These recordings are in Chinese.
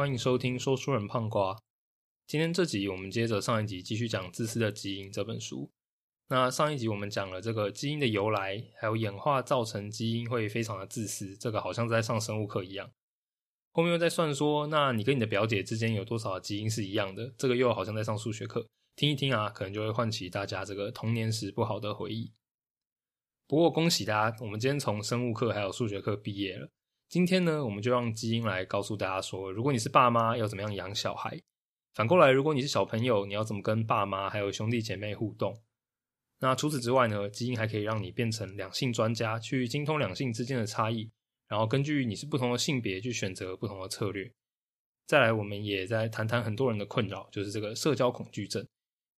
欢迎收听说书人胖瓜。今天这集我们接着上一集继续讲《自私的基因》这本书。那上一集我们讲了这个基因的由来，还有演化造成基因会非常的自私，这个好像在上生物课一样。后面又在算说，那你跟你的表姐之间有多少基因是一样的？这个又好像在上数学课，听一听啊，可能就会唤起大家这个童年时不好的回忆。不过恭喜大家，我们今天从生物课还有数学课毕业了。今天呢，我们就让基因来告诉大家说，如果你是爸妈，要怎么样养小孩；反过来，如果你是小朋友，你要怎么跟爸妈还有兄弟姐妹互动。那除此之外呢，基因还可以让你变成两性专家，去精通两性之间的差异，然后根据你是不同的性别去选择不同的策略。再来，我们也在谈谈很多人的困扰，就是这个社交恐惧症。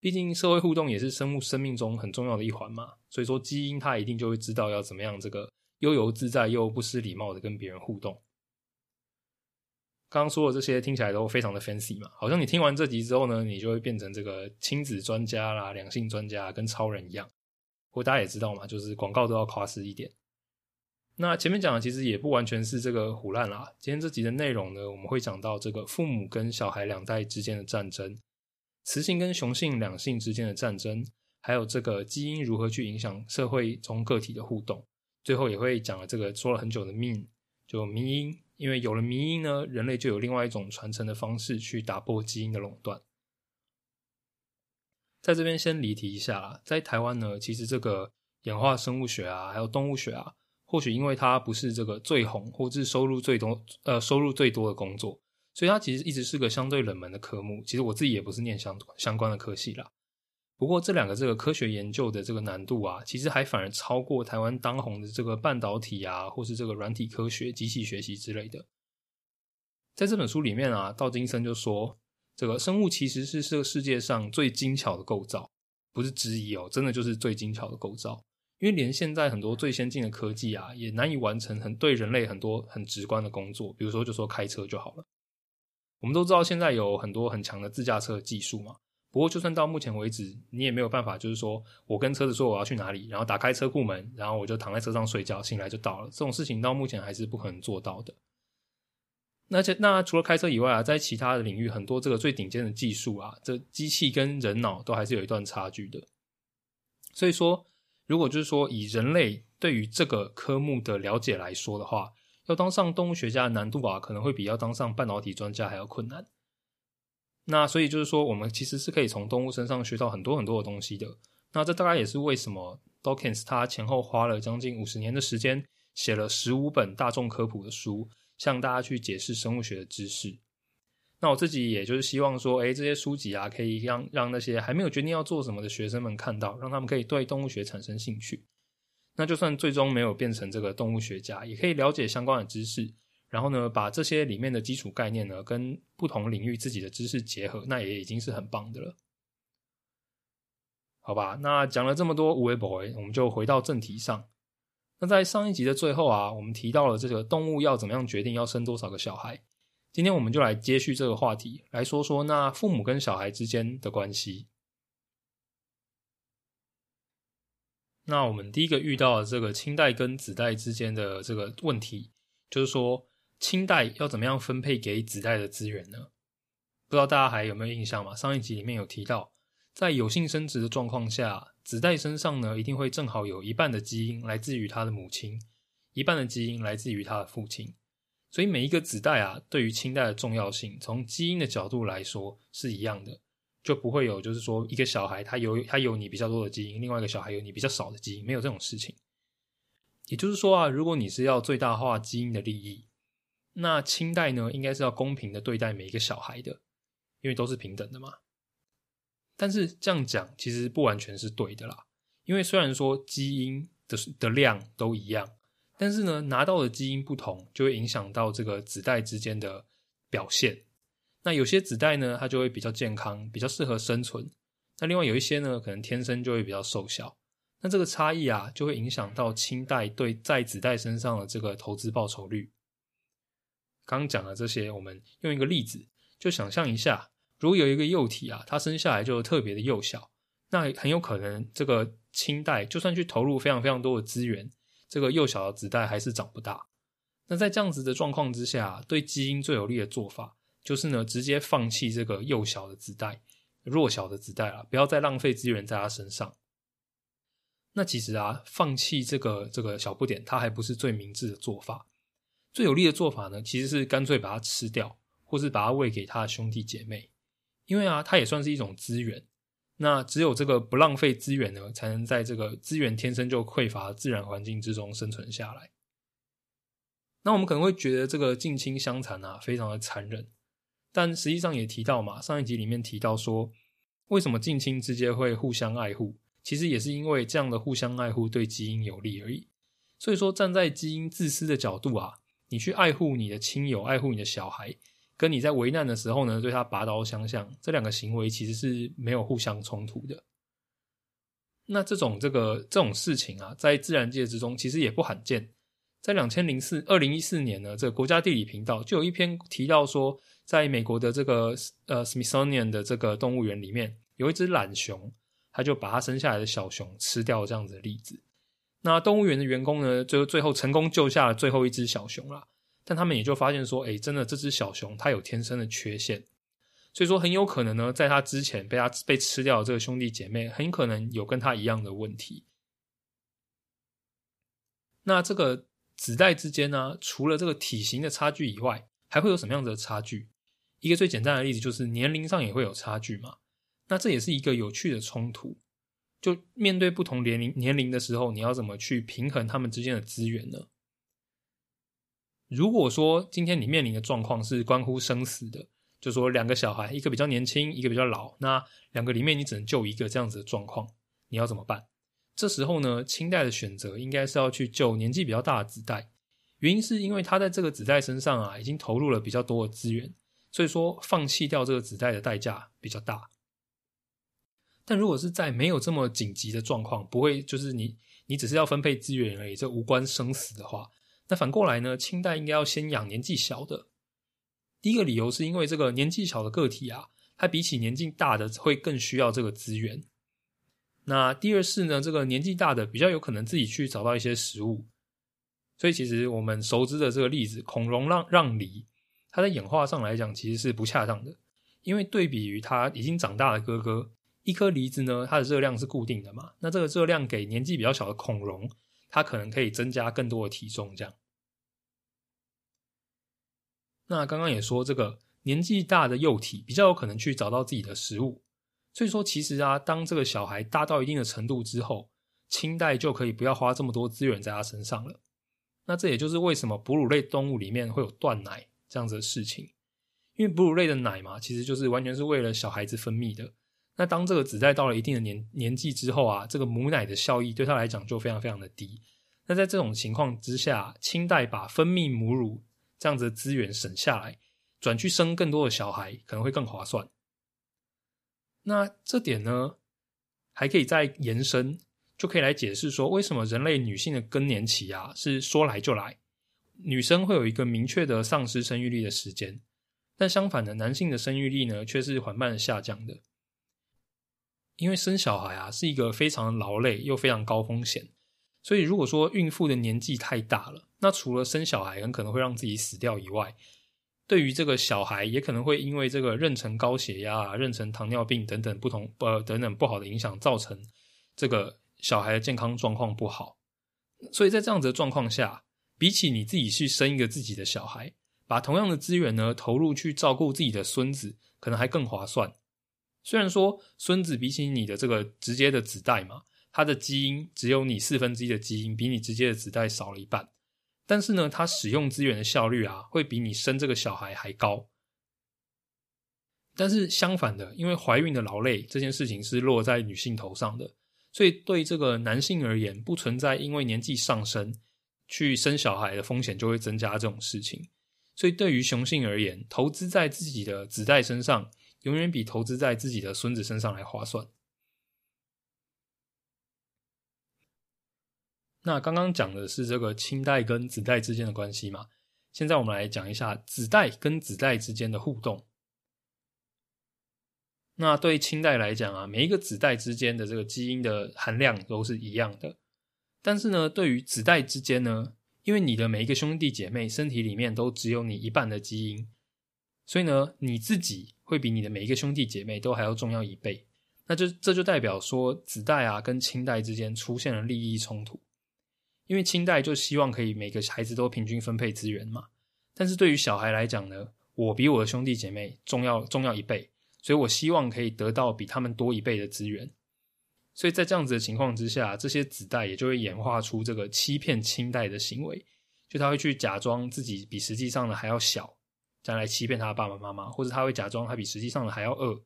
毕竟社会互动也是生物生命中很重要的一环嘛，所以说基因它一定就会知道要怎么样这个。悠游自在又不失礼貌的跟别人互动。刚刚说的这些听起来都非常的 fancy 嘛，好像你听完这集之后呢，你就会变成这个亲子专家啦、两性专家，跟超人一样。不过大家也知道嘛，就是广告都要夸饰一点。那前面讲的其实也不完全是这个胡乱啦。今天这集的内容呢，我们会讲到这个父母跟小孩两代之间的战争，雌性跟雄性两性之间的战争，还有这个基因如何去影响社会中个体的互动。最后也会讲了这个说了很久的命，就迷因，因为有了迷因呢，人类就有另外一种传承的方式去打破基因的垄断。在这边先离题一下啦，在台湾呢，其实这个演化生物学啊，还有动物学啊，或许因为它不是这个最红或是收入最多呃收入最多的工作，所以它其实一直是个相对冷门的科目。其实我自己也不是念相相关的科系啦。不过这两个这个科学研究的这个难度啊，其实还反而超过台湾当红的这个半导体啊，或是这个软体科学、机器学习之类的。在这本书里面啊，道金森就说，这个生物其实是这个世界上最精巧的构造，不是之一哦，真的就是最精巧的构造。因为连现在很多最先进的科技啊，也难以完成很对人类很多很直观的工作，比如说就说开车就好了。我们都知道现在有很多很强的自驾车技术嘛。不过，就算到目前为止，你也没有办法，就是说我跟车子说我要去哪里，然后打开车库门，然后我就躺在车上睡觉，醒来就到了。这种事情到目前还是不可能做到的。那这，那除了开车以外啊，在其他的领域，很多这个最顶尖的技术啊，这机器跟人脑都还是有一段差距的。所以说，如果就是说以人类对于这个科目的了解来说的话，要当上动物学家的难度啊，可能会比要当上半导体专家还要困难。那所以就是说，我们其实是可以从动物身上学到很多很多的东西的。那这大概也是为什么 Dawkins 他前后花了将近五十年的时间，写了十五本大众科普的书，向大家去解释生物学的知识。那我自己也就是希望说，哎，这些书籍啊，可以让让那些还没有决定要做什么的学生们看到，让他们可以对动物学产生兴趣。那就算最终没有变成这个动物学家，也可以了解相关的知识。然后呢，把这些里面的基础概念呢，跟不同领域自己的知识结合，那也已经是很棒的了。好吧，那讲了这么多无为 boy，我们就回到正题上。那在上一集的最后啊，我们提到了这个动物要怎么样决定要生多少个小孩。今天我们就来接续这个话题，来说说那父母跟小孩之间的关系。那我们第一个遇到的这个亲代跟子代之间的这个问题，就是说。清代要怎么样分配给子代的资源呢？不知道大家还有没有印象嘛？上一集里面有提到，在有性生殖的状况下，子代身上呢一定会正好有一半的基因来自于他的母亲，一半的基因来自于他的父亲。所以每一个子代啊，对于清代的重要性，从基因的角度来说是一样的，就不会有就是说一个小孩他有他有你比较多的基因，另外一个小孩有你比较少的基因，没有这种事情。也就是说啊，如果你是要最大化基因的利益。那清代呢，应该是要公平的对待每一个小孩的，因为都是平等的嘛。但是这样讲其实不完全是对的啦，因为虽然说基因的的量都一样，但是呢，拿到的基因不同，就会影响到这个子代之间的表现。那有些子代呢，它就会比较健康，比较适合生存；那另外有一些呢，可能天生就会比较瘦小。那这个差异啊，就会影响到清代对在子代身上的这个投资报酬率。刚讲的这些，我们用一个例子，就想象一下，如果有一个幼体啊，它生下来就特别的幼小，那很有可能这个清代就算去投入非常非常多的资源，这个幼小的子代还是长不大。那在这样子的状况之下，对基因最有利的做法，就是呢直接放弃这个幼小的子代、弱小的子代了，不要再浪费资源在他身上。那其实啊，放弃这个这个小不点，它还不是最明智的做法。最有利的做法呢，其实是干脆把它吃掉，或是把它喂给他的兄弟姐妹，因为啊，它也算是一种资源。那只有这个不浪费资源呢，才能在这个资源天生就匮乏的自然环境之中生存下来。那我们可能会觉得这个近亲相残啊，非常的残忍，但实际上也提到嘛，上一集里面提到说，为什么近亲之间会互相爱护？其实也是因为这样的互相爱护对基因有利而已。所以说，站在基因自私的角度啊，你去爱护你的亲友，爱护你的小孩，跟你在危难的时候呢，对他拔刀相向，这两个行为其实是没有互相冲突的。那这种这个这种事情啊，在自然界之中其实也不罕见。在两千零四二零一四年呢，这个国家地理频道就有一篇提到说，在美国的这个呃 Smithsonian 的这个动物园里面，有一只懒熊。它就把它生下来的小熊吃掉，这样子的例子。那动物园的员工呢，就最后成功救下了最后一只小熊了。但他们也就发现说，哎，真的这只小熊它有天生的缺陷，所以说很有可能呢，在它之前被它被吃掉的这个兄弟姐妹，很可能有跟它一样的问题。那这个子代之间呢，除了这个体型的差距以外，还会有什么样子的差距？一个最简单的例子就是年龄上也会有差距嘛。那这也是一个有趣的冲突，就面对不同年龄年龄的时候，你要怎么去平衡他们之间的资源呢？如果说今天你面临的状况是关乎生死的，就说两个小孩，一个比较年轻，一个比较老，那两个里面你只能救一个这样子的状况，你要怎么办？这时候呢，清代的选择应该是要去救年纪比较大的子代，原因是因为他在这个子代身上啊，已经投入了比较多的资源，所以说放弃掉这个子代的代价比较大。但如果是在没有这么紧急的状况，不会就是你你只是要分配资源而已，这无关生死的话，那反过来呢？清代应该要先养年纪小的。第一个理由是因为这个年纪小的个体啊，它比起年纪大的会更需要这个资源。那第二是呢，这个年纪大的比较有可能自己去找到一些食物。所以其实我们熟知的这个例子，孔融让让梨，它在演化上来讲其实是不恰当的，因为对比于他已经长大的哥哥。一颗梨子呢，它的热量是固定的嘛？那这个热量给年纪比较小的孔融，它可能可以增加更多的体重。这样，那刚刚也说，这个年纪大的幼体比较有可能去找到自己的食物。所以说，其实啊，当这个小孩大到一定的程度之后，清代就可以不要花这么多资源在他身上了。那这也就是为什么哺乳类动物里面会有断奶这样子的事情，因为哺乳类的奶嘛，其实就是完全是为了小孩子分泌的。那当这个子代到了一定的年年纪之后啊，这个母奶的效益对他来讲就非常非常的低。那在这种情况之下，清代把分泌母乳这样子的资源省下来，转去生更多的小孩，可能会更划算。那这点呢，还可以再延伸，就可以来解释说，为什么人类女性的更年期啊是说来就来，女生会有一个明确的丧失生育力的时间，但相反的，男性的生育力呢却是缓慢的下降的。因为生小孩啊是一个非常劳累又非常高风险，所以如果说孕妇的年纪太大了，那除了生小孩很可能会让自己死掉以外，对于这个小孩也可能会因为这个妊娠高血压、妊娠糖尿病等等不同呃等等不好的影响，造成这个小孩的健康状况不好。所以在这样子的状况下，比起你自己去生一个自己的小孩，把同样的资源呢投入去照顾自己的孙子，可能还更划算。虽然说孙子比起你的这个直接的子代嘛，他的基因只有你四分之一的基因，比你直接的子代少了一半，但是呢，他使用资源的效率啊，会比你生这个小孩还高。但是相反的，因为怀孕的劳累这件事情是落在女性头上的，所以对这个男性而言，不存在因为年纪上升去生小孩的风险就会增加这种事情。所以对于雄性而言，投资在自己的子代身上。永远比投资在自己的孙子身上来划算。那刚刚讲的是这个亲代跟子代之间的关系嘛？现在我们来讲一下子代跟子代之间的互动。那对清代来讲啊，每一个子代之间的这个基因的含量都是一样的。但是呢，对于子代之间呢，因为你的每一个兄弟姐妹身体里面都只有你一半的基因。所以呢，你自己会比你的每一个兄弟姐妹都还要重要一倍。那就这就代表说，子代啊跟亲代之间出现了利益冲突，因为亲代就希望可以每个孩子都平均分配资源嘛。但是对于小孩来讲呢，我比我的兄弟姐妹重要重要一倍，所以我希望可以得到比他们多一倍的资源。所以在这样子的情况之下，这些子代也就会演化出这个欺骗亲代的行为，就他会去假装自己比实际上的还要小，再来欺骗他的爸爸妈妈，或者他会假装他比实际上的还要饿。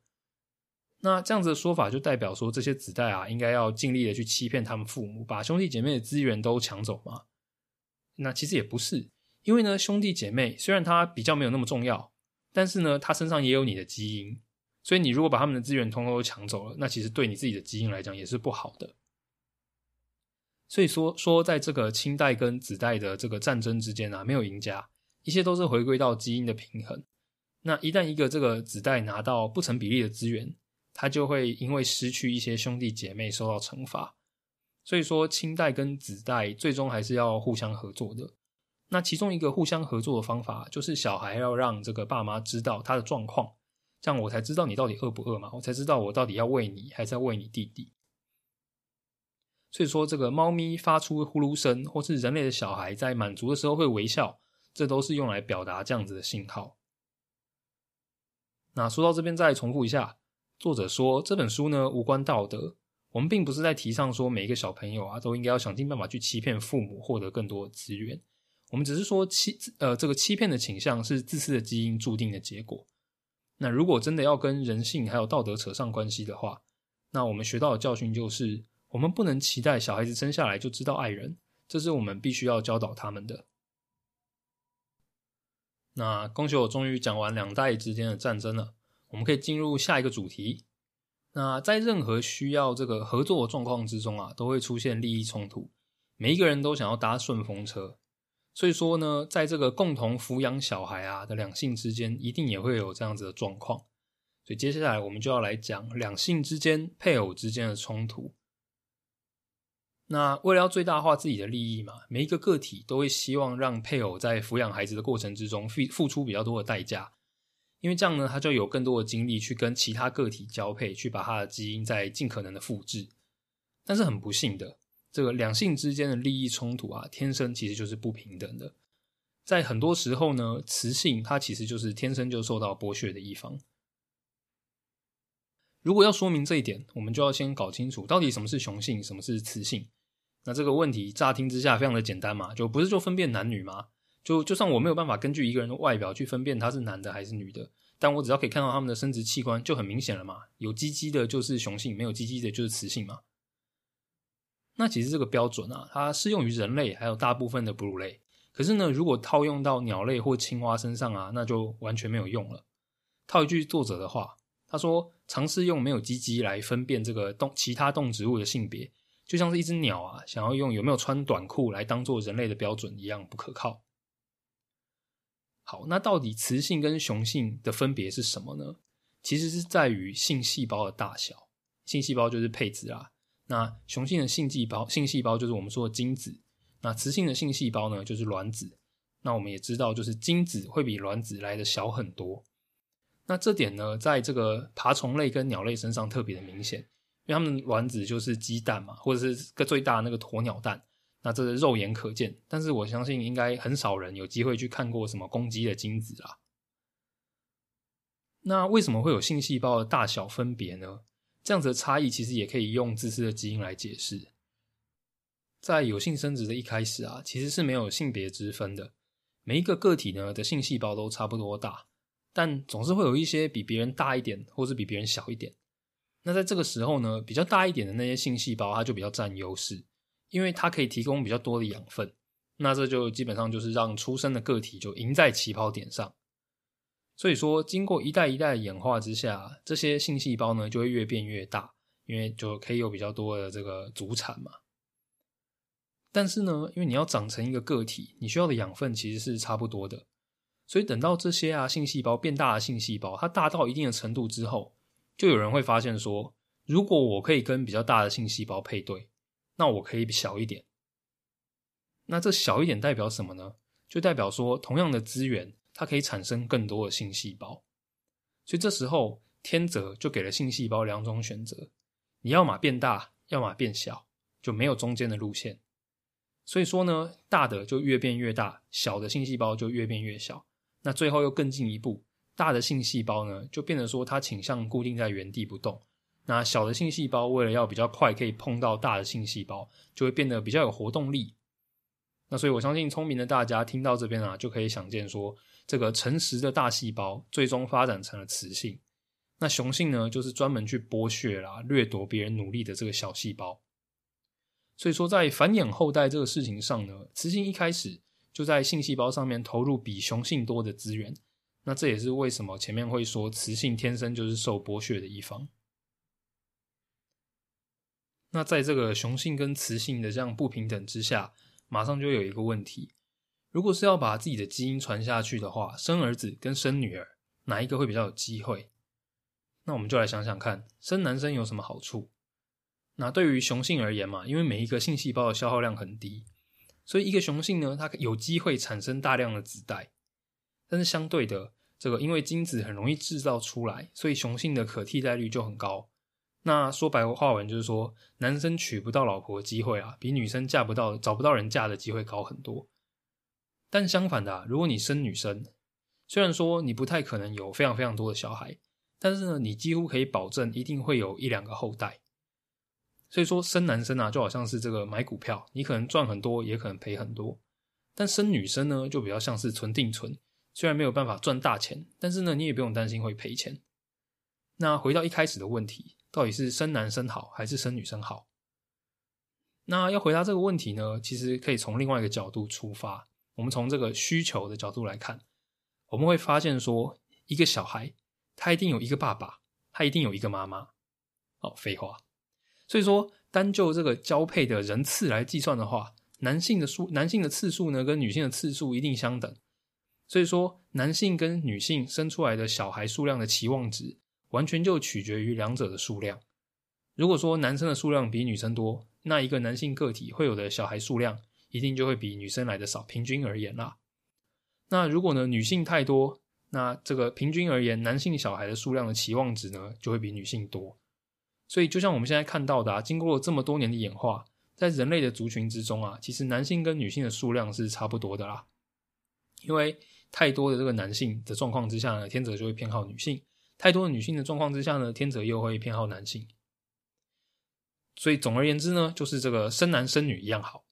那这样子的说法就代表说，这些子代啊，应该要尽力的去欺骗他们父母，把兄弟姐妹的资源都抢走吗？那其实也不是，因为呢，兄弟姐妹虽然他比较没有那么重要，但是呢，他身上也有你的基因。所以你如果把他们的资源通通都抢走了，那其实对你自己的基因来讲也是不好的。所以说说，在这个亲代跟子代的这个战争之间啊，没有赢家，一切都是回归到基因的平衡。那一旦一个这个子代拿到不成比例的资源，他就会因为失去一些兄弟姐妹受到惩罚。所以说，亲代跟子代最终还是要互相合作的。那其中一个互相合作的方法，就是小孩要让这个爸妈知道他的状况。这样我才知道你到底饿不饿嘛？我才知道我到底要喂你，还是要喂你弟弟。所以说，这个猫咪发出呼噜声，或是人类的小孩在满足的时候会微笑，这都是用来表达这样子的信号。那说到这边，再重复一下，作者说这本书呢无关道德，我们并不是在提倡说每一个小朋友啊都应该要想尽办法去欺骗父母，获得更多资源。我们只是说欺呃这个欺骗的倾向是自私的基因注定的结果。那如果真的要跟人性还有道德扯上关系的话，那我们学到的教训就是，我们不能期待小孩子生下来就知道爱人，这是我们必须要教导他们的。那恭喜我终于讲完两代之间的战争了，我们可以进入下一个主题。那在任何需要这个合作的状况之中啊，都会出现利益冲突，每一个人都想要搭顺风车。所以说呢，在这个共同抚养小孩啊的两性之间，一定也会有这样子的状况。所以接下来我们就要来讲两性之间、配偶之间的冲突。那为了要最大化自己的利益嘛，每一个个体都会希望让配偶在抚养孩子的过程之中付付出比较多的代价，因为这样呢，他就有更多的精力去跟其他个体交配，去把他的基因再尽可能的复制。但是很不幸的。这个两性之间的利益冲突啊，天生其实就是不平等的。在很多时候呢，雌性它其实就是天生就受到剥削的一方。如果要说明这一点，我们就要先搞清楚到底什么是雄性，什么是雌性。那这个问题乍听之下非常的简单嘛，就不是就分辨男女吗？就就算我没有办法根据一个人的外表去分辨他是男的还是女的，但我只要可以看到他们的生殖器官就很明显了嘛。有鸡鸡的就是雄性，没有鸡鸡的就是雌性嘛。那其实这个标准啊，它适用于人类，还有大部分的哺乳类。可是呢，如果套用到鸟类或青蛙身上啊，那就完全没有用了。套一句作者的话，他说：“尝试用没有鸡鸡来分辨这个动其他动植物的性别，就像是一只鸟啊，想要用有没有穿短裤来当做人类的标准一样不可靠。”好，那到底雌性跟雄性的分别是什么呢？其实是在于性细胞的大小，性细胞就是配子啊。那雄性的性细胞，性细胞就是我们说的精子。那雌性的性细胞呢，就是卵子。那我们也知道，就是精子会比卵子来的小很多。那这点呢，在这个爬虫类跟鸟类身上特别的明显，因为它们卵子就是鸡蛋嘛，或者是个最大的那个鸵鸟蛋。那这是肉眼可见，但是我相信应该很少人有机会去看过什么公鸡的精子啊。那为什么会有性细胞的大小分别呢？这样子的差异其实也可以用自私的基因来解释。在有性生殖的一开始啊，其实是没有性别之分的，每一个个体呢的性细胞都差不多大，但总是会有一些比别人大一点，或是比别人小一点。那在这个时候呢，比较大一点的那些性细胞，它就比较占优势，因为它可以提供比较多的养分。那这就基本上就是让出生的个体就赢在起跑点上。所以说，经过一代一代的演化之下，这些性细胞呢就会越变越大，因为就可以有比较多的这个祖产嘛。但是呢，因为你要长成一个个体，你需要的养分其实是差不多的。所以等到这些啊性细胞变大的性细胞，它大到一定的程度之后，就有人会发现说，如果我可以跟比较大的性细胞配对，那我可以小一点。那这小一点代表什么呢？就代表说，同样的资源。它可以产生更多的性细胞。所以这时候天择就给了性细胞两种选择：你要么变大，要么变小，就没有中间的路线。所以说呢，大的就越变越大，小的性细胞就越变越小。那最后又更进一步，大的性细胞呢，就变得说它倾向固定在原地不动。那小的性细胞为了要比较快可以碰到大的性细胞，就会变得比较有活动力。那所以我相信聪明的大家听到这边啊，就可以想见说，这个诚实的大细胞最终发展成了雌性。那雄性呢，就是专门去剥削啦、掠夺别人努力的这个小细胞。所以说，在繁衍后代这个事情上呢，雌性一开始就在性细胞上面投入比雄性多的资源。那这也是为什么前面会说雌性天生就是受剥削的一方。那在这个雄性跟雌性的这样不平等之下，马上就有一个问题：如果是要把自己的基因传下去的话，生儿子跟生女儿哪一个会比较有机会？那我们就来想想看，生男生有什么好处？那对于雄性而言嘛，因为每一个性细胞的消耗量很低，所以一个雄性呢，它有机会产生大量的子代。但是相对的，这个因为精子很容易制造出来，所以雄性的可替代率就很高。那说白话文就是说，男生娶不到老婆的机会啊，比女生嫁不到、找不到人嫁的机会高很多。但相反的，如果你生女生，虽然说你不太可能有非常非常多的小孩，但是呢，你几乎可以保证一定会有一两个后代。所以说生男生啊，就好像是这个买股票，你可能赚很多，也可能赔很多。但生女生呢，就比较像是存定存，虽然没有办法赚大钱，但是呢，你也不用担心会赔钱。那回到一开始的问题，到底是生男生好还是生女生好？那要回答这个问题呢，其实可以从另外一个角度出发，我们从这个需求的角度来看，我们会发现说，一个小孩他一定有一个爸爸，他一定有一个妈妈。哦，废话。所以说，单就这个交配的人次来计算的话，男性的数、男性的次数呢，跟女性的次数一定相等。所以说，男性跟女性生出来的小孩数量的期望值，完全就取决于两者的数量。如果说男生的数量比女生多，那一个男性个体会有的小孩数量，一定就会比女生来的少。平均而言啦，那如果呢女性太多，那这个平均而言，男性小孩的数量的期望值呢，就会比女性多。所以，就像我们现在看到的，啊，经过了这么多年的演化，在人类的族群之中啊，其实男性跟女性的数量是差不多的啦。因为太多的这个男性的状况之下呢，天择就会偏好女性；太多的女性的状况之下呢，天择又会偏好男性。所以，总而言之呢，就是这个生男生女一样好。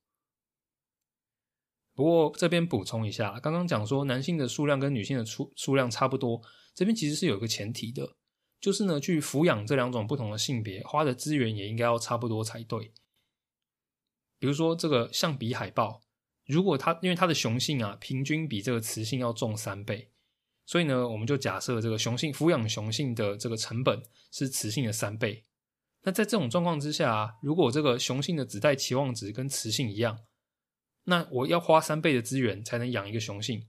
不过这边补充一下，刚刚讲说男性的数量跟女性的数数量差不多，这边其实是有一个前提的。就是呢，去抚养这两种不同的性别，花的资源也应该要差不多才对。比如说这个象鼻海豹，如果它因为它的雄性啊，平均比这个雌性要重三倍，所以呢，我们就假设这个雄性抚养雄性的这个成本是雌性的三倍。那在这种状况之下，如果这个雄性的子代期望值跟雌性一样，那我要花三倍的资源才能养一个雄性，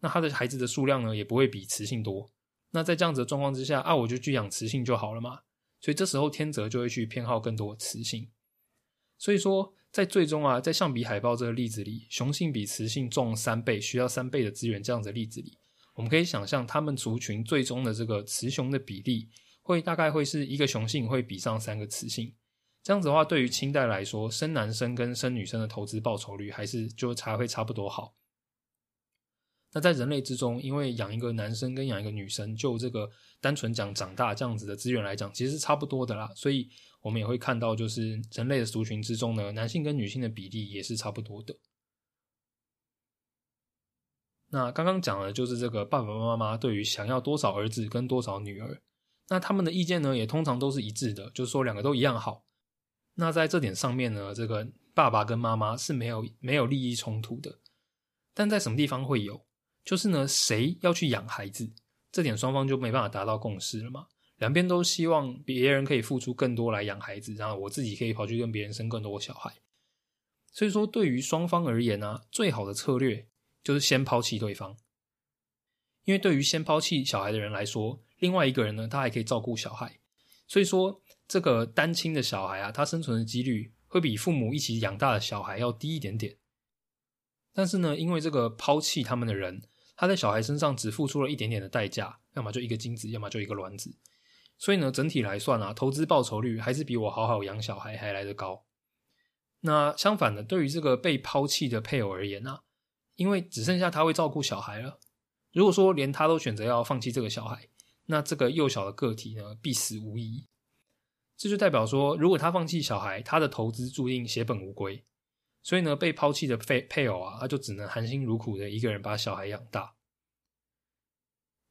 那它的孩子的数量呢，也不会比雌性多。那在这样子的状况之下啊，我就去养雌性就好了嘛。所以这时候天择就会去偏好更多雌性。所以说，在最终啊，在象鼻海豹这个例子里，雄性比雌性重三倍，需要三倍的资源这样子的例子里，我们可以想象，它们族群最终的这个雌雄的比例，会大概会是一个雄性会比上三个雌性。这样子的话，对于清代来说，生男生跟生女生的投资报酬率，还是就差会差不多好。那在人类之中，因为养一个男生跟养一个女生，就这个单纯讲长大这样子的资源来讲，其实是差不多的啦。所以我们也会看到，就是人类的族群之中呢，男性跟女性的比例也是差不多的。那刚刚讲的就是这个爸爸妈妈对于想要多少儿子跟多少女儿，那他们的意见呢，也通常都是一致的，就是说两个都一样好。那在这点上面呢，这个爸爸跟妈妈是没有没有利益冲突的，但在什么地方会有？就是呢，谁要去养孩子，这点双方就没办法达到共识了嘛。两边都希望别人可以付出更多来养孩子，然后我自己可以跑去跟别人生更多小孩。所以说，对于双方而言呢，最好的策略就是先抛弃对方。因为对于先抛弃小孩的人来说，另外一个人呢，他还可以照顾小孩。所以说，这个单亲的小孩啊，他生存的几率会比父母一起养大的小孩要低一点点。但是呢，因为这个抛弃他们的人。他在小孩身上只付出了一点点的代价，要么就一个精子，要么就一个卵子。所以呢，整体来算啊，投资报酬率还是比我好好养小孩还来得高。那相反的，对于这个被抛弃的配偶而言啊，因为只剩下他会照顾小孩了。如果说连他都选择要放弃这个小孩，那这个幼小的个体呢，必死无疑。这就代表说，如果他放弃小孩，他的投资注定血本无归。所以呢，被抛弃的配配偶啊，他就只能含辛茹苦的一个人把小孩养大。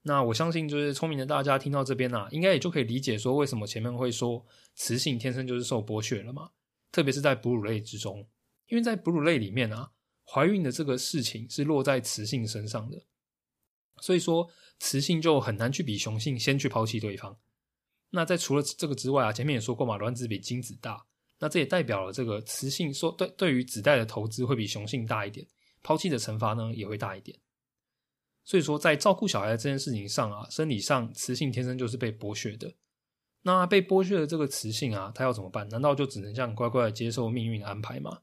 那我相信，就是聪明的大家听到这边啊，应该也就可以理解说，为什么前面会说雌性天生就是受剥削了嘛？特别是在哺乳类之中，因为在哺乳类里面啊，怀孕的这个事情是落在雌性身上的，所以说雌性就很难去比雄性先去抛弃对方。那在除了这个之外啊，前面也说过嘛，卵子比精子大。那这也代表了这个雌性说对对于子代的投资会比雄性大一点，抛弃的惩罚呢也会大一点。所以说，在照顾小孩这件事情上啊，生理上雌性天生就是被剥削的。那被剥削的这个雌性啊，他要怎么办？难道就只能这样乖乖的接受命运的安排吗？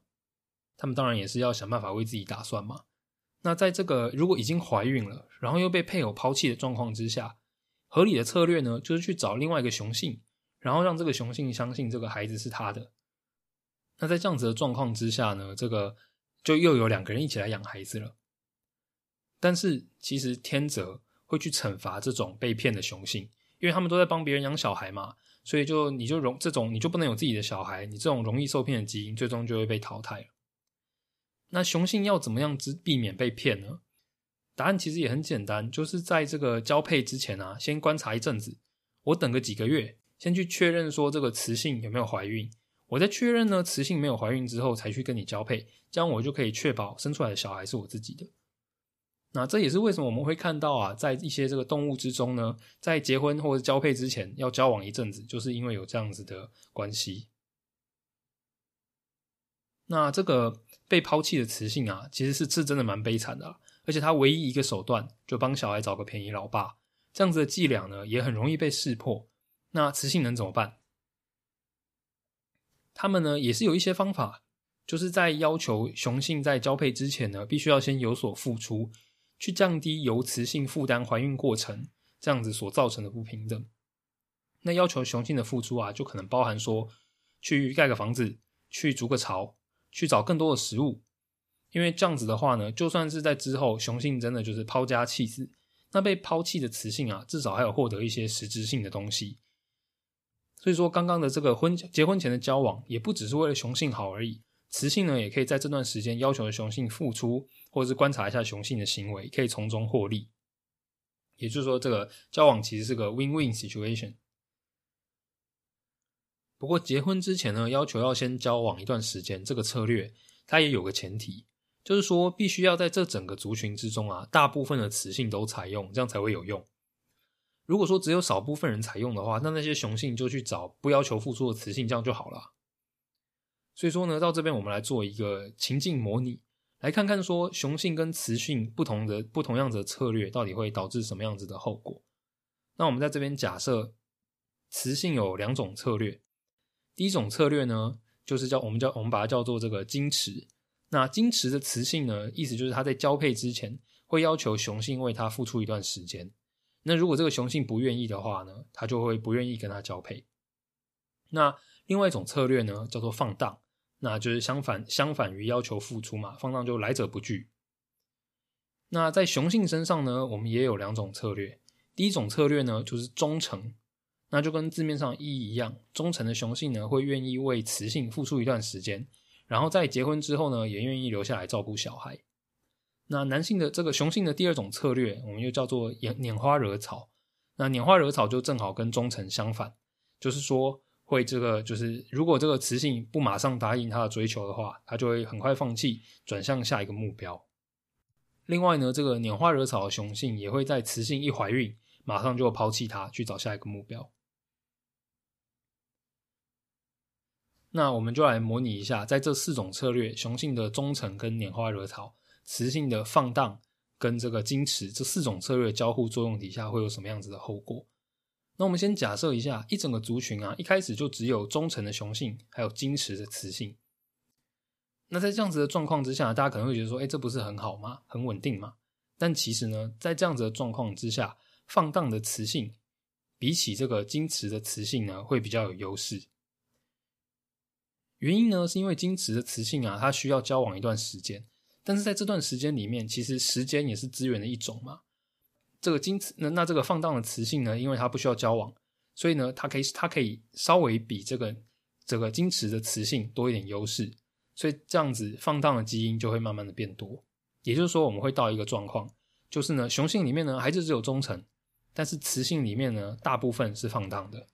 他们当然也是要想办法为自己打算嘛。那在这个如果已经怀孕了，然后又被配偶抛弃的状况之下，合理的策略呢，就是去找另外一个雄性，然后让这个雄性相信这个孩子是他的。那在这样子的状况之下呢，这个就又有两个人一起来养孩子了。但是其实天择会去惩罚这种被骗的雄性，因为他们都在帮别人养小孩嘛，所以就你就容这种你就不能有自己的小孩，你这种容易受骗的基因最终就会被淘汰了。那雄性要怎么样之避免被骗呢？答案其实也很简单，就是在这个交配之前啊，先观察一阵子，我等个几个月，先去确认说这个雌性有没有怀孕。我在确认呢，雌性没有怀孕之后，才去跟你交配，这样我就可以确保生出来的小孩是我自己的。那这也是为什么我们会看到啊，在一些这个动物之中呢，在结婚或者交配之前要交往一阵子，就是因为有这样子的关系。那这个被抛弃的雌性啊，其实是是真的蛮悲惨的，而且他唯一一个手段就帮小孩找个便宜老爸，这样子的伎俩呢，也很容易被识破。那雌性能怎么办？他们呢也是有一些方法，就是在要求雄性在交配之前呢，必须要先有所付出，去降低由雌性负担怀孕过程这样子所造成的不平等。那要求雄性的付出啊，就可能包含说去盖个房子，去筑个巢，去找更多的食物。因为这样子的话呢，就算是在之后雄性真的就是抛家弃子，那被抛弃的雌性啊，至少还有获得一些实质性的东西。所以说，刚刚的这个婚结婚前的交往，也不只是为了雄性好而已。雌性呢，也可以在这段时间要求雄性付出，或者是观察一下雄性的行为，可以从中获利。也就是说，这个交往其实是个 win-win situation。不过，结婚之前呢，要求要先交往一段时间，这个策略它也有个前提，就是说必须要在这整个族群之中啊，大部分的雌性都采用，这样才会有用。如果说只有少部分人采用的话，那那些雄性就去找不要求付出的雌性，这样就好了。所以说呢，到这边我们来做一个情境模拟，来看看说雄性跟雌性不同的不同样子的策略，到底会导致什么样子的后果。那我们在这边假设雌性有两种策略，第一种策略呢，就是叫我们叫我们把它叫做这个矜持。那矜持的雌性呢，意思就是它在交配之前会要求雄性为它付出一段时间。那如果这个雄性不愿意的话呢，他就会不愿意跟他交配。那另外一种策略呢，叫做放荡，那就是相反相反于要求付出嘛，放荡就来者不拒。那在雄性身上呢，我们也有两种策略。第一种策略呢，就是忠诚，那就跟字面上意义一样，忠诚的雄性呢，会愿意为雌性付出一段时间，然后在结婚之后呢，也愿意留下来照顾小孩。那男性的这个雄性的第二种策略，我们又叫做拈拈花惹草。那拈花惹草就正好跟忠诚相反，就是说会这个就是如果这个雌性不马上答应他的追求的话，他就会很快放弃，转向下一个目标。另外呢，这个拈花惹草的雄性也会在雌性一怀孕，马上就抛弃它，去找下一个目标。那我们就来模拟一下，在这四种策略，雄性的忠诚跟拈花惹草。雌性的放荡跟这个矜持这四种策略交互作用底下会有什么样子的后果？那我们先假设一下，一整个族群啊，一开始就只有忠诚的雄性，还有矜持的雌性。那在这样子的状况之下，大家可能会觉得说，哎，这不是很好吗？很稳定吗？但其实呢，在这样子的状况之下，放荡的雌性比起这个矜持的雌性呢，会比较有优势。原因呢，是因为矜持的雌性啊，它需要交往一段时间，但是在这段时间里面，其实时间也是资源的一种嘛。这个矜持那那这个放荡的雌性呢，因为它不需要交往，所以呢，它可以它可以稍微比这个这个矜持的雌性多一点优势，所以这样子放荡的基因就会慢慢的变多。也就是说，我们会到一个状况，就是呢，雄性里面呢还是只有忠诚，但是雌性里面呢大部分是放荡的。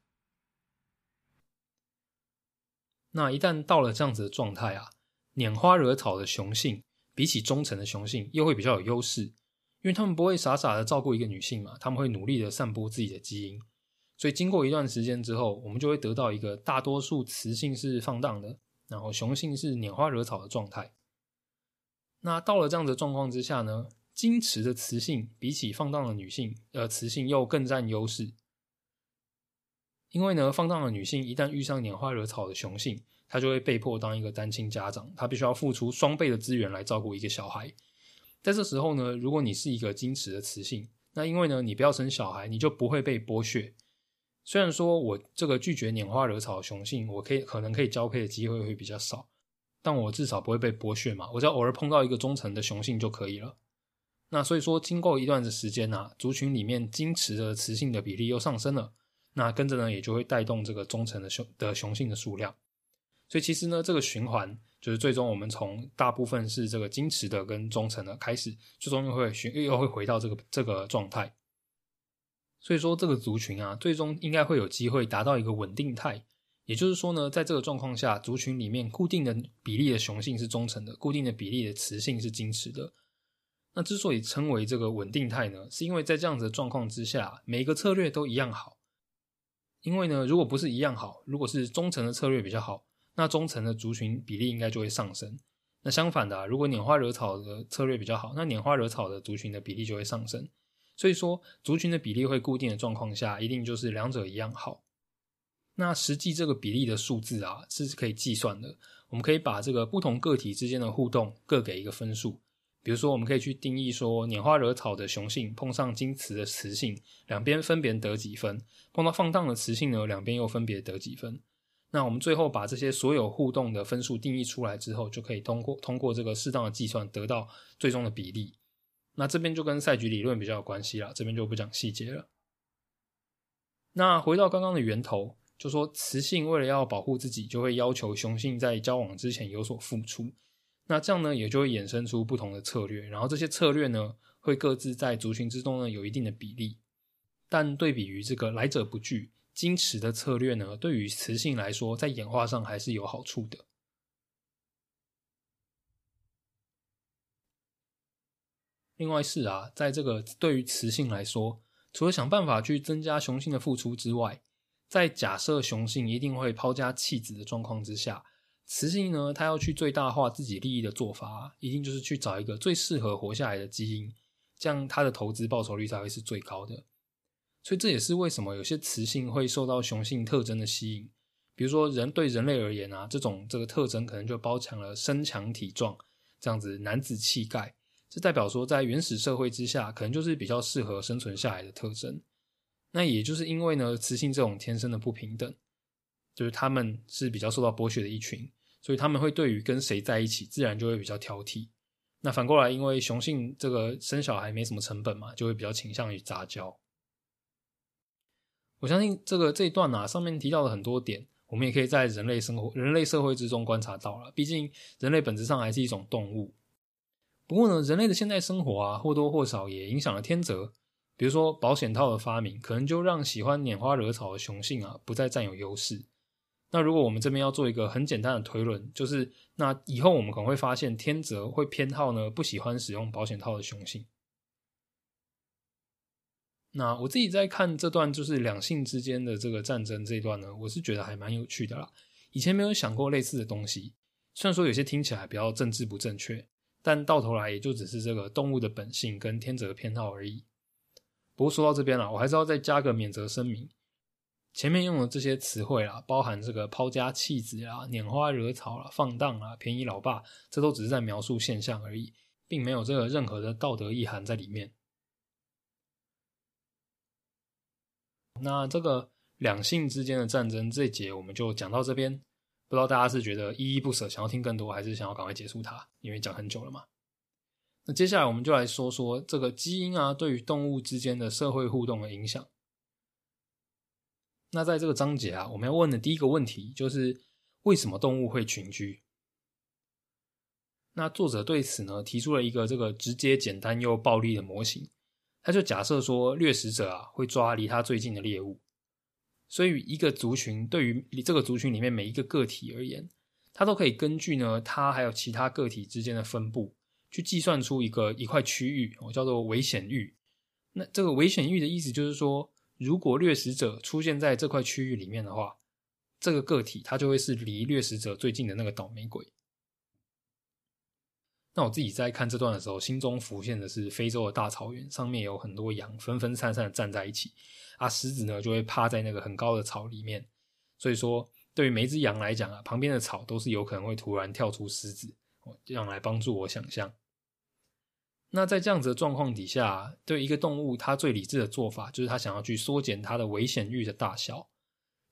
那一旦到了这样子的状态啊，拈花惹草的雄性比起忠诚的雄性又会比较有优势，因为他们不会傻傻的照顾一个女性嘛，他们会努力的散播自己的基因。所以经过一段时间之后，我们就会得到一个大多数雌性是放荡的，然后雄性是拈花惹草的状态。那到了这样的状况之下呢，矜持的雌性比起放荡的女性，呃，雌性又更占优势。因为呢，放荡的女性一旦遇上拈花惹草的雄性，他就会被迫当一个单亲家长，他必须要付出双倍的资源来照顾一个小孩。在这时候呢，如果你是一个矜持的雌性，那因为呢，你不要生小孩，你就不会被剥削。虽然说我这个拒绝拈花惹草的雄性，我可以可能可以交配的机会会比较少。但我至少不会被剥削嘛，我只要偶尔碰到一个忠诚的雄性就可以了。那所以说，经过一段的时间呐，族群里面矜持的雌性的比例又上升了，那跟着呢，也就会带动这个忠诚的雄的雄性的数量。所以其实呢，这个循环就是最终我们从大部分是这个矜持的跟忠诚的开始，最终又会循又会回到这个这个状态。所以说，这个族群啊，最终应该会有机会达到一个稳定态。也就是说呢，在这个状况下，族群里面固定的比例的雄性是忠诚的，固定的比例的雌性是矜持的。那之所以称为这个稳定态呢，是因为在这样子的状况之下，每个策略都一样好。因为呢，如果不是一样好，如果是忠诚的策略比较好，那中层的族群比例应该就会上升。那相反的，啊如果拈花惹草的策略比较好，那拈花惹草的族群的比例就会上升。所以说，族群的比例会固定的状况下，一定就是两者一样好。那实际这个比例的数字啊，是可以计算的。我们可以把这个不同个体之间的互动各给一个分数。比如说，我们可以去定义说，拈花惹草的雄性碰上矜持的雌性，两边分别得几分；碰到放荡的雌性呢，两边又分别得几分。那我们最后把这些所有互动的分数定义出来之后，就可以通过通过这个适当的计算，得到最终的比例。那这边就跟赛局理论比较有关系了，这边就不讲细节了。那回到刚刚的源头。就说雌性为了要保护自己，就会要求雄性在交往之前有所付出。那这样呢，也就会衍生出不同的策略。然后这些策略呢，会各自在族群之中呢有一定的比例。但对比于这个来者不拒、矜持的策略呢，对于雌性来说，在演化上还是有好处的。另外是啊，在这个对于雌性来说，除了想办法去增加雄性的付出之外，在假设雄性一定会抛家弃子的状况之下，雌性呢，它要去最大化自己利益的做法，一定就是去找一个最适合活下来的基因，这样它的投资报酬率才会是最高的。所以这也是为什么有些雌性会受到雄性特征的吸引，比如说人对人类而言啊，这种这个特征可能就包强了身强体壮这样子男子气概，这代表说在原始社会之下，可能就是比较适合生存下来的特征。那也就是因为呢，雌性这种天生的不平等，就是他们是比较受到剥削的一群，所以他们会对于跟谁在一起，自然就会比较挑剔。那反过来，因为雄性这个生小孩没什么成本嘛，就会比较倾向于杂交。我相信这个这一段啊，上面提到的很多点，我们也可以在人类生活、人类社会之中观察到了。毕竟人类本质上还是一种动物。不过呢，人类的现代生活啊，或多或少也影响了天择。比如说保险套的发明，可能就让喜欢拈花惹草的雄性啊不再占有优势。那如果我们这边要做一个很简单的推论，就是那以后我们可能会发现天择会偏好呢不喜欢使用保险套的雄性。那我自己在看这段就是两性之间的这个战争这一段呢，我是觉得还蛮有趣的啦。以前没有想过类似的东西，虽然说有些听起来比较政治不正确，但到头来也就只是这个动物的本性跟天择偏好而已。不过说到这边了，我还是要再加个免责声明。前面用的这些词汇啦，包含这个抛家弃子啦、拈花惹草啦、放荡啦、便宜老爸，这都只是在描述现象而已，并没有这个任何的道德意涵在里面。那这个两性之间的战争这一节我们就讲到这边，不知道大家是觉得依依不舍，想要听更多，还是想要赶快结束它？因为讲很久了嘛。那接下来我们就来说说这个基因啊对于动物之间的社会互动的影响。那在这个章节啊，我们要问的第一个问题就是为什么动物会群居？那作者对此呢提出了一个这个直接、简单又暴力的模型。他就假设说，掠食者啊会抓离他最近的猎物，所以一个族群对于这个族群里面每一个个体而言，他都可以根据呢他还有其他个体之间的分布，去计算出一个一块区域，我叫做危险域。那这个危险域的意思就是说，如果掠食者出现在这块区域里面的话，这个个体它就会是离掠食者最近的那个倒霉鬼。那我自己在看这段的时候，心中浮现的是非洲的大草原，上面有很多羊分分散散的站在一起，啊，狮子呢就会趴在那个很高的草里面。所以说，对于每只羊来讲啊，旁边的草都是有可能会突然跳出狮子，这样来帮助我想象。那在这样子的状况底下，对一个动物，它最理智的做法就是它想要去缩减它的危险域的大小。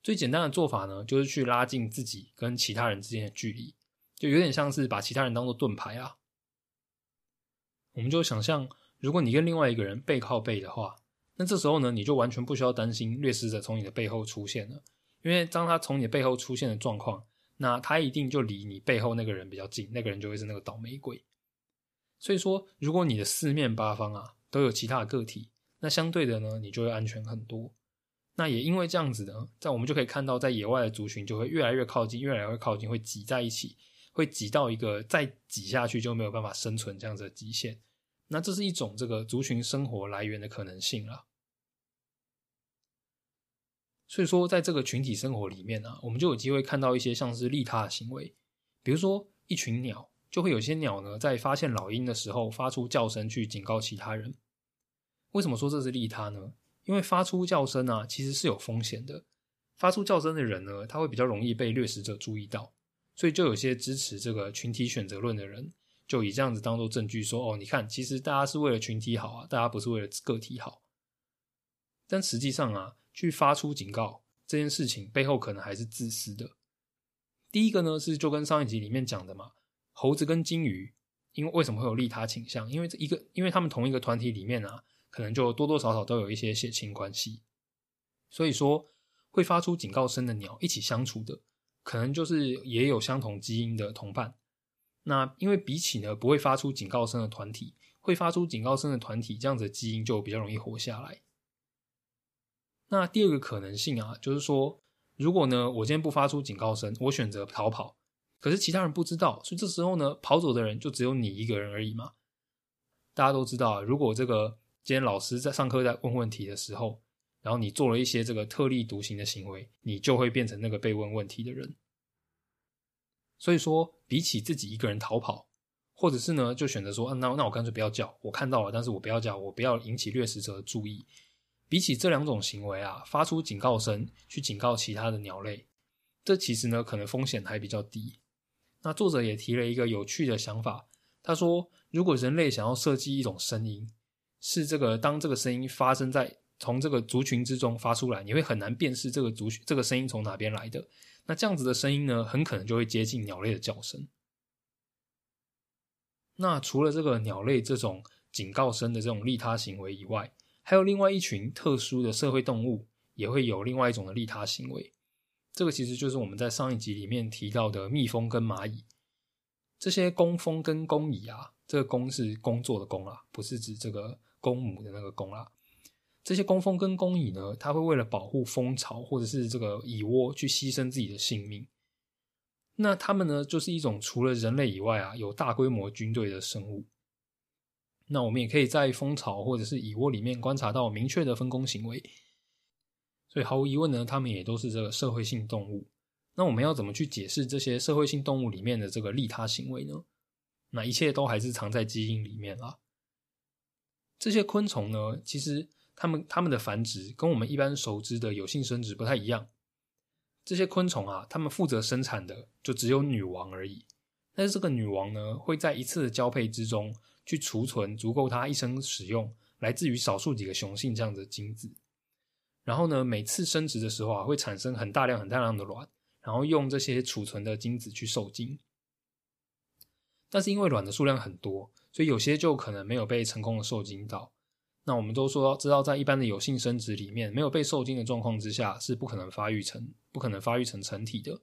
最简单的做法呢，就是去拉近自己跟其他人之间的距离，就有点像是把其他人当做盾牌啊。我们就想象，如果你跟另外一个人背靠背的话，那这时候呢，你就完全不需要担心掠食者从你的背后出现了，因为当他从你的背后出现的状况，那他一定就离你背后那个人比较近，那个人就会是那个倒霉鬼。所以说，如果你的四面八方啊都有其他的个体，那相对的呢，你就会安全很多。那也因为这样子呢，在我们就可以看到，在野外的族群就会越来越靠近，越来越靠近，会挤在一起。会挤到一个再挤下去就没有办法生存这样子的极限，那这是一种这个族群生活来源的可能性了。所以说，在这个群体生活里面呢，我们就有机会看到一些像是利他的行为，比如说一群鸟，就会有些鸟呢在发现老鹰的时候发出叫声去警告其他人。为什么说这是利他呢？因为发出叫声啊其实是有风险的，发出叫声的人呢，他会比较容易被掠食者注意到。所以就有些支持这个群体选择论的人，就以这样子当做证据说：“哦，你看，其实大家是为了群体好啊，大家不是为了个体好。”但实际上啊，去发出警告这件事情背后可能还是自私的。第一个呢是就跟上一集里面讲的嘛，猴子跟金鱼，因为为什么会有利他倾向？因为这一个，因为他们同一个团体里面啊，可能就多多少少都有一些血亲关系。所以说，会发出警告声的鸟一起相处的。可能就是也有相同基因的同伴，那因为比起呢不会发出警告声的团体，会发出警告声的团体，这样子基因就比较容易活下来。那第二个可能性啊，就是说，如果呢我今天不发出警告声，我选择逃跑，可是其他人不知道，所以这时候呢跑走的人就只有你一个人而已嘛。大家都知道，如果这个今天老师在上课在问问题的时候。然后你做了一些这个特立独行的行为，你就会变成那个被问问题的人。所以说，比起自己一个人逃跑，或者是呢，就选择说，那那我干脆不要叫，我看到了，但是我不要叫，我不要引起掠食者的注意。比起这两种行为啊，发出警告声去警告其他的鸟类，这其实呢，可能风险还比较低。那作者也提了一个有趣的想法，他说，如果人类想要设计一种声音，是这个当这个声音发生在从这个族群之中发出来，你会很难辨识这个族群这个声音从哪边来的。那这样子的声音呢，很可能就会接近鸟类的叫声。那除了这个鸟类这种警告声的这种利他行为以外，还有另外一群特殊的社会动物也会有另外一种的利他行为。这个其实就是我们在上一集里面提到的蜜蜂跟蚂蚁。这些工蜂跟工蚁啊，这个工是工作的工啊，不是指这个公母的那个公啊。这些工蜂跟工蚁呢，它会为了保护蜂巢或者是这个蚁窝，去牺牲自己的性命。那它们呢，就是一种除了人类以外啊，有大规模军队的生物。那我们也可以在蜂巢或者是蚁窝里面观察到明确的分工行为。所以毫无疑问呢，它们也都是这个社会性动物。那我们要怎么去解释这些社会性动物里面的这个利他行为呢？那一切都还是藏在基因里面啦。这些昆虫呢，其实。它们它们的繁殖跟我们一般熟知的有性生殖不太一样。这些昆虫啊，它们负责生产的就只有女王而已。但是这个女王呢，会在一次的交配之中去储存足够它一生使用，来自于少数几个雄性这样的精子。然后呢，每次生殖的时候啊，会产生很大量、很大量的卵，然后用这些储存的精子去受精。但是因为卵的数量很多，所以有些就可能没有被成功的受精到。那我们都说知道，在一般的有性生殖里面，没有被受精的状况之下，是不可能发育成、不可能发育成成体的。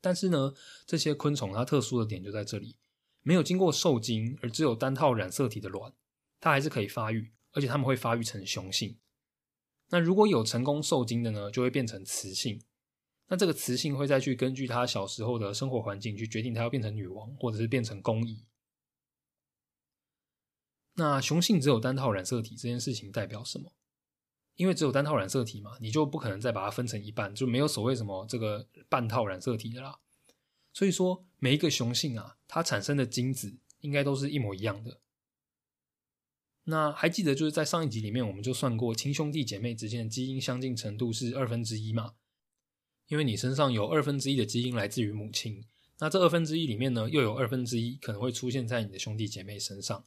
但是呢，这些昆虫它特殊的点就在这里，没有经过受精，而只有单套染色体的卵，它还是可以发育，而且它们会发育成雄性。那如果有成功受精的呢，就会变成雌性。那这个雌性会再去根据它小时候的生活环境去决定它要变成女王，或者是变成公蚁。那雄性只有单套染色体这件事情代表什么？因为只有单套染色体嘛，你就不可能再把它分成一半，就没有所谓什么这个半套染色体的啦。所以说，每一个雄性啊，它产生的精子应该都是一模一样的。那还记得就是在上一集里面，我们就算过亲兄弟姐妹之间的基因相近程度是二分之一嘛？因为你身上有二分之一的基因来自于母亲，那这二分之一里面呢，又有二分之一可能会出现在你的兄弟姐妹身上，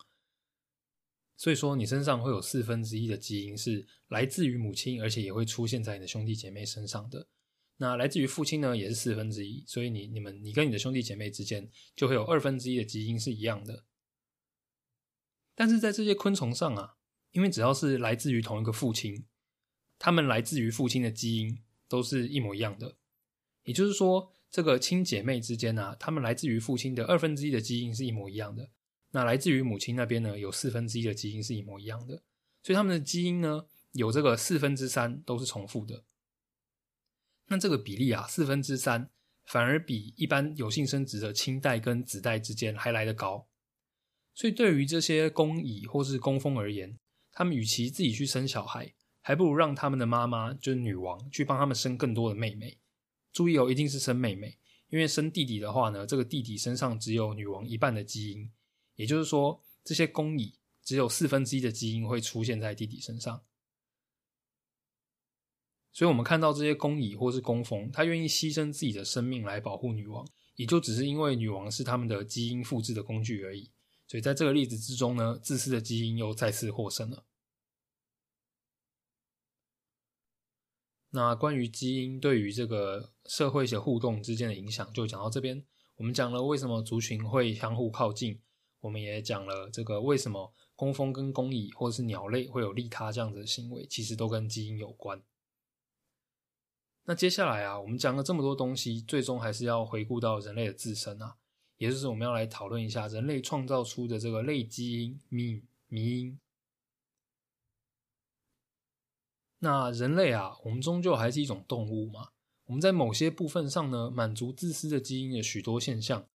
所以说你身上会有四分之一的基因是来自于母亲，而且也会出现在你的兄弟姐妹身上的。那来自于父亲呢，也是四分之一，所以你你们你跟你的兄弟姐妹之间就会有二分之一的基因是一样的。但是在这些昆虫上啊，因为只要是来自于同一个父亲，他们来自于父亲的基因都是一模一样的。也就是说，这个亲姐妹之间呢，他们来自于父亲的二分之一的基因是一模一样的。那来自于母亲那边呢，有四分之一的基因是一模一样的。所以他们的基因呢，有这个四分之三都是重复的。那这个比例啊，四分之三反而比一般有性生殖的亲代跟子代之间还来得高。所以，对于这些公蚁或是工蜂而言，他们与其自己去生小孩，还不如让他们的妈妈，就是女王，去帮他们生更多的妹妹。注意哦，一定是生妹妹，因为生弟弟的话呢，这个弟弟身上只有女王一半的基因，也就是说，这些公蚁只有四分之一的基因会出现在弟弟身上。所以，我们看到这些公蚁或是工蜂，它愿意牺牲自己的生命来保护女王，也就只是因为女王是他们的基因复制的工具而已。所以在这个例子之中呢，自私的基因又再次获胜了。那关于基因对于这个社会的互动之间的影响，就讲到这边。我们讲了为什么族群会相互靠近，我们也讲了这个为什么工蜂跟工蚁或者是鸟类会有利他这样子的行为，其实都跟基因有关。那接下来啊，我们讲了这么多东西，最终还是要回顾到人类的自身啊。也就是我们要来讨论一下人类创造出的这个类基因迷迷因。那人类啊，我们终究还是一种动物嘛。我们在某些部分上呢，满足自私的基因的许多现象，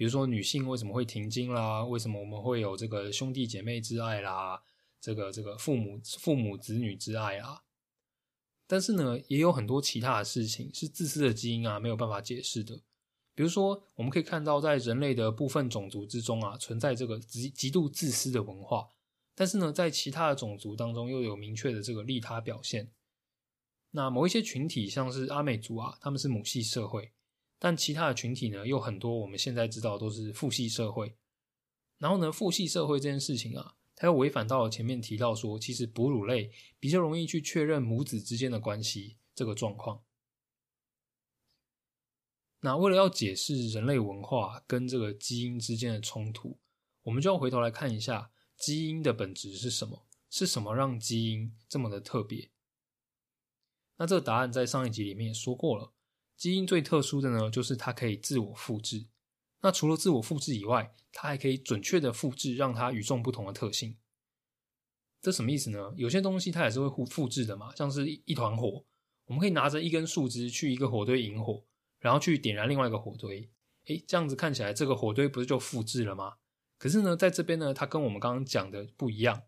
比如说女性为什么会停经啦，为什么我们会有这个兄弟姐妹之爱啦，这个这个父母父母子女之爱啊。但是呢，也有很多其他的事情是自私的基因啊没有办法解释的。比如说，我们可以看到，在人类的部分种族之中啊，存在这个极极度自私的文化。但是呢，在其他的种族当中，又有明确的这个利他表现。那某一些群体，像是阿美族啊，他们是母系社会；但其他的群体呢，又很多我们现在知道都是父系社会。然后呢，父系社会这件事情啊，它又违反到了前面提到说，其实哺乳类比较容易去确认母子之间的关系这个状况。那为了要解释人类文化跟这个基因之间的冲突，我们就要回头来看一下基因的本质是什么？是什么让基因这么的特别？那这个答案在上一集里面也说过了。基因最特殊的呢，就是它可以自我复制。那除了自我复制以外，它还可以准确的复制让它与众不同的特性。这什么意思呢？有些东西它也是会复复制的嘛，像是一团火，我们可以拿着一根树枝去一个火堆引火。然后去点燃另外一个火堆，诶，这样子看起来这个火堆不是就复制了吗？可是呢，在这边呢，它跟我们刚刚讲的不一样，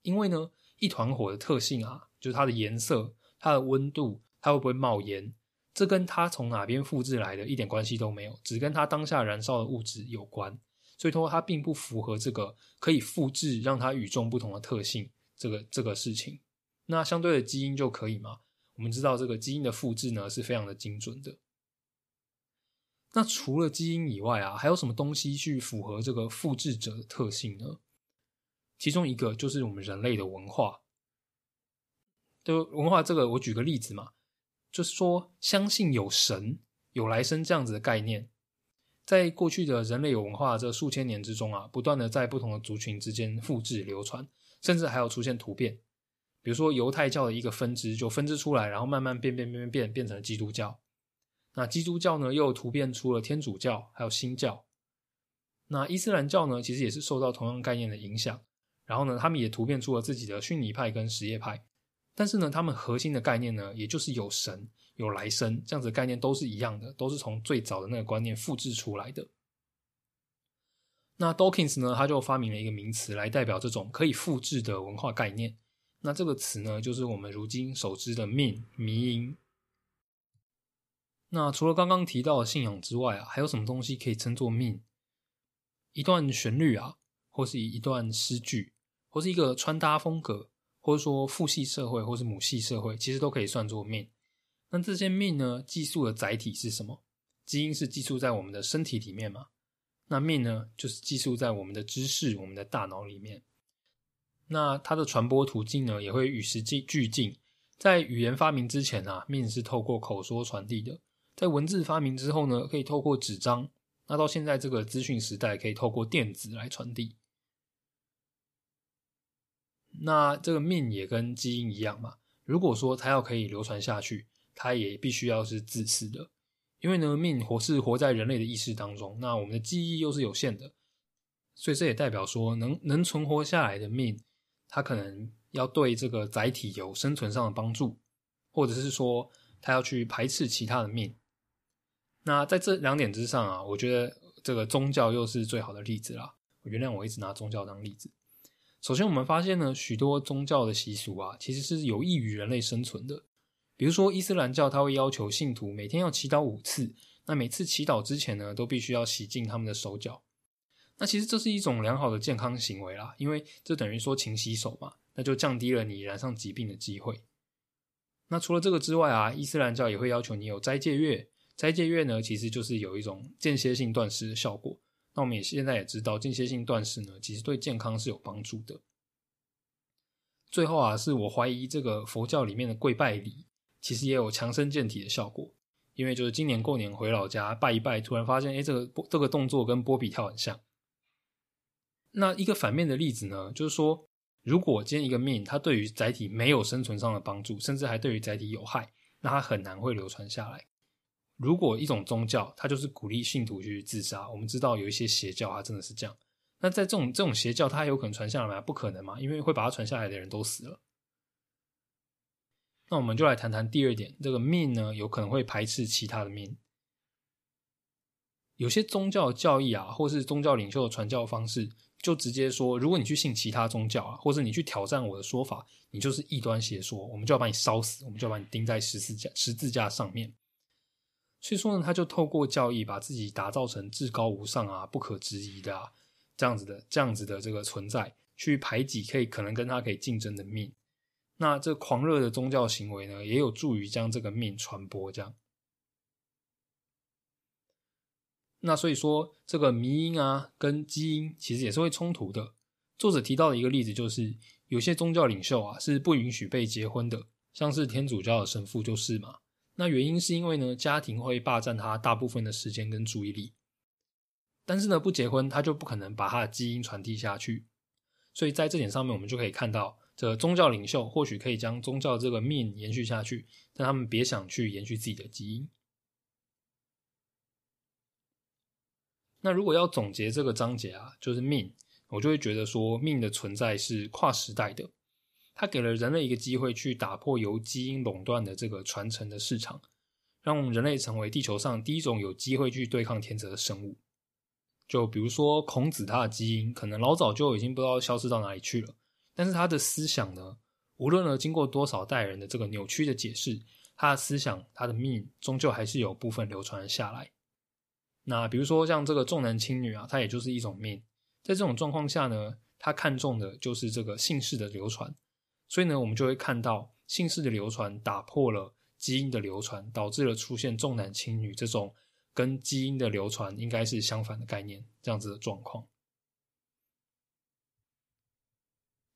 因为呢，一团火的特性啊，就是它的颜色、它的温度、它会不会冒烟，这跟它从哪边复制来的一点关系都没有，只跟它当下燃烧的物质有关。所以说，它并不符合这个可以复制让它与众不同的特性这个这个事情。那相对的基因就可以吗？我们知道这个基因的复制呢是非常的精准的。那除了基因以外啊，还有什么东西去符合这个复制者的特性呢？其中一个就是我们人类的文化。就文化这个，我举个例子嘛，就是说相信有神、有来生这样子的概念，在过去的人类有文化这数千年之中啊，不断的在不同的族群之间复制流传，甚至还有出现突变。比如说犹太教的一个分支就分支出来，然后慢慢变变变变变变成了基督教。那基督教呢，又突变出了天主教，还有新教。那伊斯兰教呢，其实也是受到同样概念的影响。然后呢，他们也突变出了自己的逊尼派跟什叶派。但是呢，他们核心的概念呢，也就是有神、有来生这样子的概念都是一样的，都是从最早的那个观念复制出来的。那 Dawkins 呢，他就发明了一个名词来代表这种可以复制的文化概念。那这个词呢，就是我们如今熟知的命迷音。那除了刚刚提到的信仰之外啊，还有什么东西可以称作命？一段旋律啊，或是一段诗句，或是一个穿搭风格。或者说父系社会，或是母系社会，其实都可以算作命。那这些命呢？寄宿的载体是什么？基因是寄宿在我们的身体里面嘛？那命呢？就是寄宿在我们的知识、我们的大脑里面。那它的传播途径呢，也会与时俱进。在语言发明之前啊，命是透过口说传递的；在文字发明之后呢，可以透过纸张。那到现在这个资讯时代，可以透过电子来传递。那这个命也跟基因一样嘛？如果说它要可以流传下去，它也必须要是自私的，因为呢，命活是活在人类的意识当中，那我们的记忆又是有限的，所以这也代表说，能能存活下来的命，它可能要对这个载体有生存上的帮助，或者是说，它要去排斥其他的命。那在这两点之上啊，我觉得这个宗教又是最好的例子啦。我原谅我一直拿宗教当例子。首先，我们发现呢，许多宗教的习俗啊，其实是有益于人类生存的。比如说，伊斯兰教它会要求信徒每天要祈祷五次，那每次祈祷之前呢，都必须要洗净他们的手脚。那其实这是一种良好的健康行为啦，因为这等于说勤洗手嘛，那就降低了你染上疾病的机会。那除了这个之外啊，伊斯兰教也会要求你有斋戒月，斋戒月呢，其实就是有一种间歇性断食的效果。那我们也现在也知道，间歇性断食呢，其实对健康是有帮助的。最后啊，是我怀疑这个佛教里面的跪拜礼，其实也有强身健体的效果。因为就是今年过年回老家拜一拜，突然发现，哎，这个这个动作跟波比跳很像。那一个反面的例子呢，就是说，如果今天一个命，它对于载体没有生存上的帮助，甚至还对于载体有害，那它很难会流传下来。如果一种宗教，它就是鼓励信徒去自杀，我们知道有一些邪教，它真的是这样。那在这种这种邪教，它有可能传下来吗？不可能嘛，因为会把它传下来的人都死了。那我们就来谈谈第二点，这个命呢，有可能会排斥其他的命。有些宗教教义啊，或是宗教领袖的传教方式，就直接说，如果你去信其他宗教啊，或者你去挑战我的说法，你就是异端邪说，我们就要把你烧死，我们就要把你钉在十字架十字架上面。所以说呢，他就透过教义把自己打造成至高无上啊、不可质疑的啊这样子的、这样子的这个存在，去排挤可以可能跟他可以竞争的命。那这狂热的宗教行为呢，也有助于将这个命传播。这样，那所以说这个迷因啊跟基因其实也是会冲突的。作者提到的一个例子就是，有些宗教领袖啊是不允许被结婚的，像是天主教的神父就是嘛。那原因是因为呢，家庭会霸占他大部分的时间跟注意力，但是呢，不结婚他就不可能把他的基因传递下去，所以在这点上面，我们就可以看到，这宗教领袖或许可以将宗教这个命延续下去，但他们别想去延续自己的基因。那如果要总结这个章节啊，就是命，我就会觉得说，命的存在是跨时代的。它给了人类一个机会去打破由基因垄断的这个传承的市场，让人类成为地球上第一种有机会去对抗天择的生物。就比如说孔子，他的基因可能老早就已经不知道消失到哪里去了，但是他的思想呢，无论呢经过多少代人的这个扭曲的解释，他的思想、他的命终究还是有部分流传下来。那比如说像这个重男轻女啊，它也就是一种命。在这种状况下呢，他看重的就是这个姓氏的流传。所以呢，我们就会看到姓氏的流传打破了基因的流传，导致了出现重男轻女这种跟基因的流传应该是相反的概念，这样子的状况。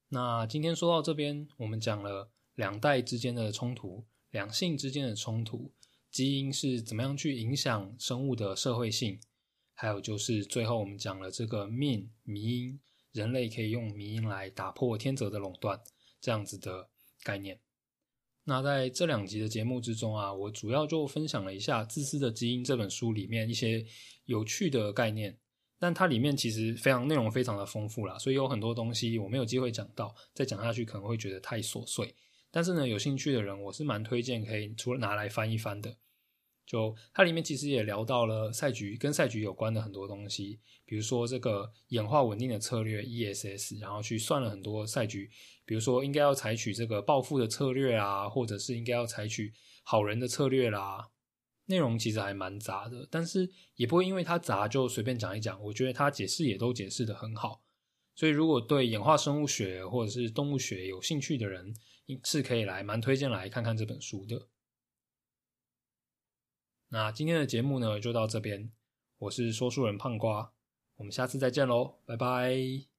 那今天说到这边，我们讲了两代之间的冲突，两性之间的冲突，基因是怎么样去影响生物的社会性，还有就是最后我们讲了这个命迷因，人类可以用迷因来打破天择的垄断，这样子的概念。那在这两集的节目之中啊，我主要就分享了一下《自私的基因》这本书里面一些有趣的概念。但它里面其实非常内容非常的丰富啦，所以有很多东西我没有机会讲到，再讲下去可能会觉得太琐碎。但是呢，有兴趣的人我是蛮推荐可以除了拿来翻一翻的。就它里面其实也聊到了赛局跟赛局有关的很多东西，比如说这个演化稳定的策略 ESS，然后去算了很多赛局，比如说应该要采取这个暴富的策略啊，或者是应该要采取好人的策略啦。内容其实还蛮杂的，但是也不会因为它杂就随便讲一讲。我觉得它解释也都解释的很好，所以如果对演化生物学或者是动物学有兴趣的人，是可以来蛮推荐来看看这本书的。那今天的节目呢就到这边，我是说书人胖瓜，我们下次再见喽，拜拜。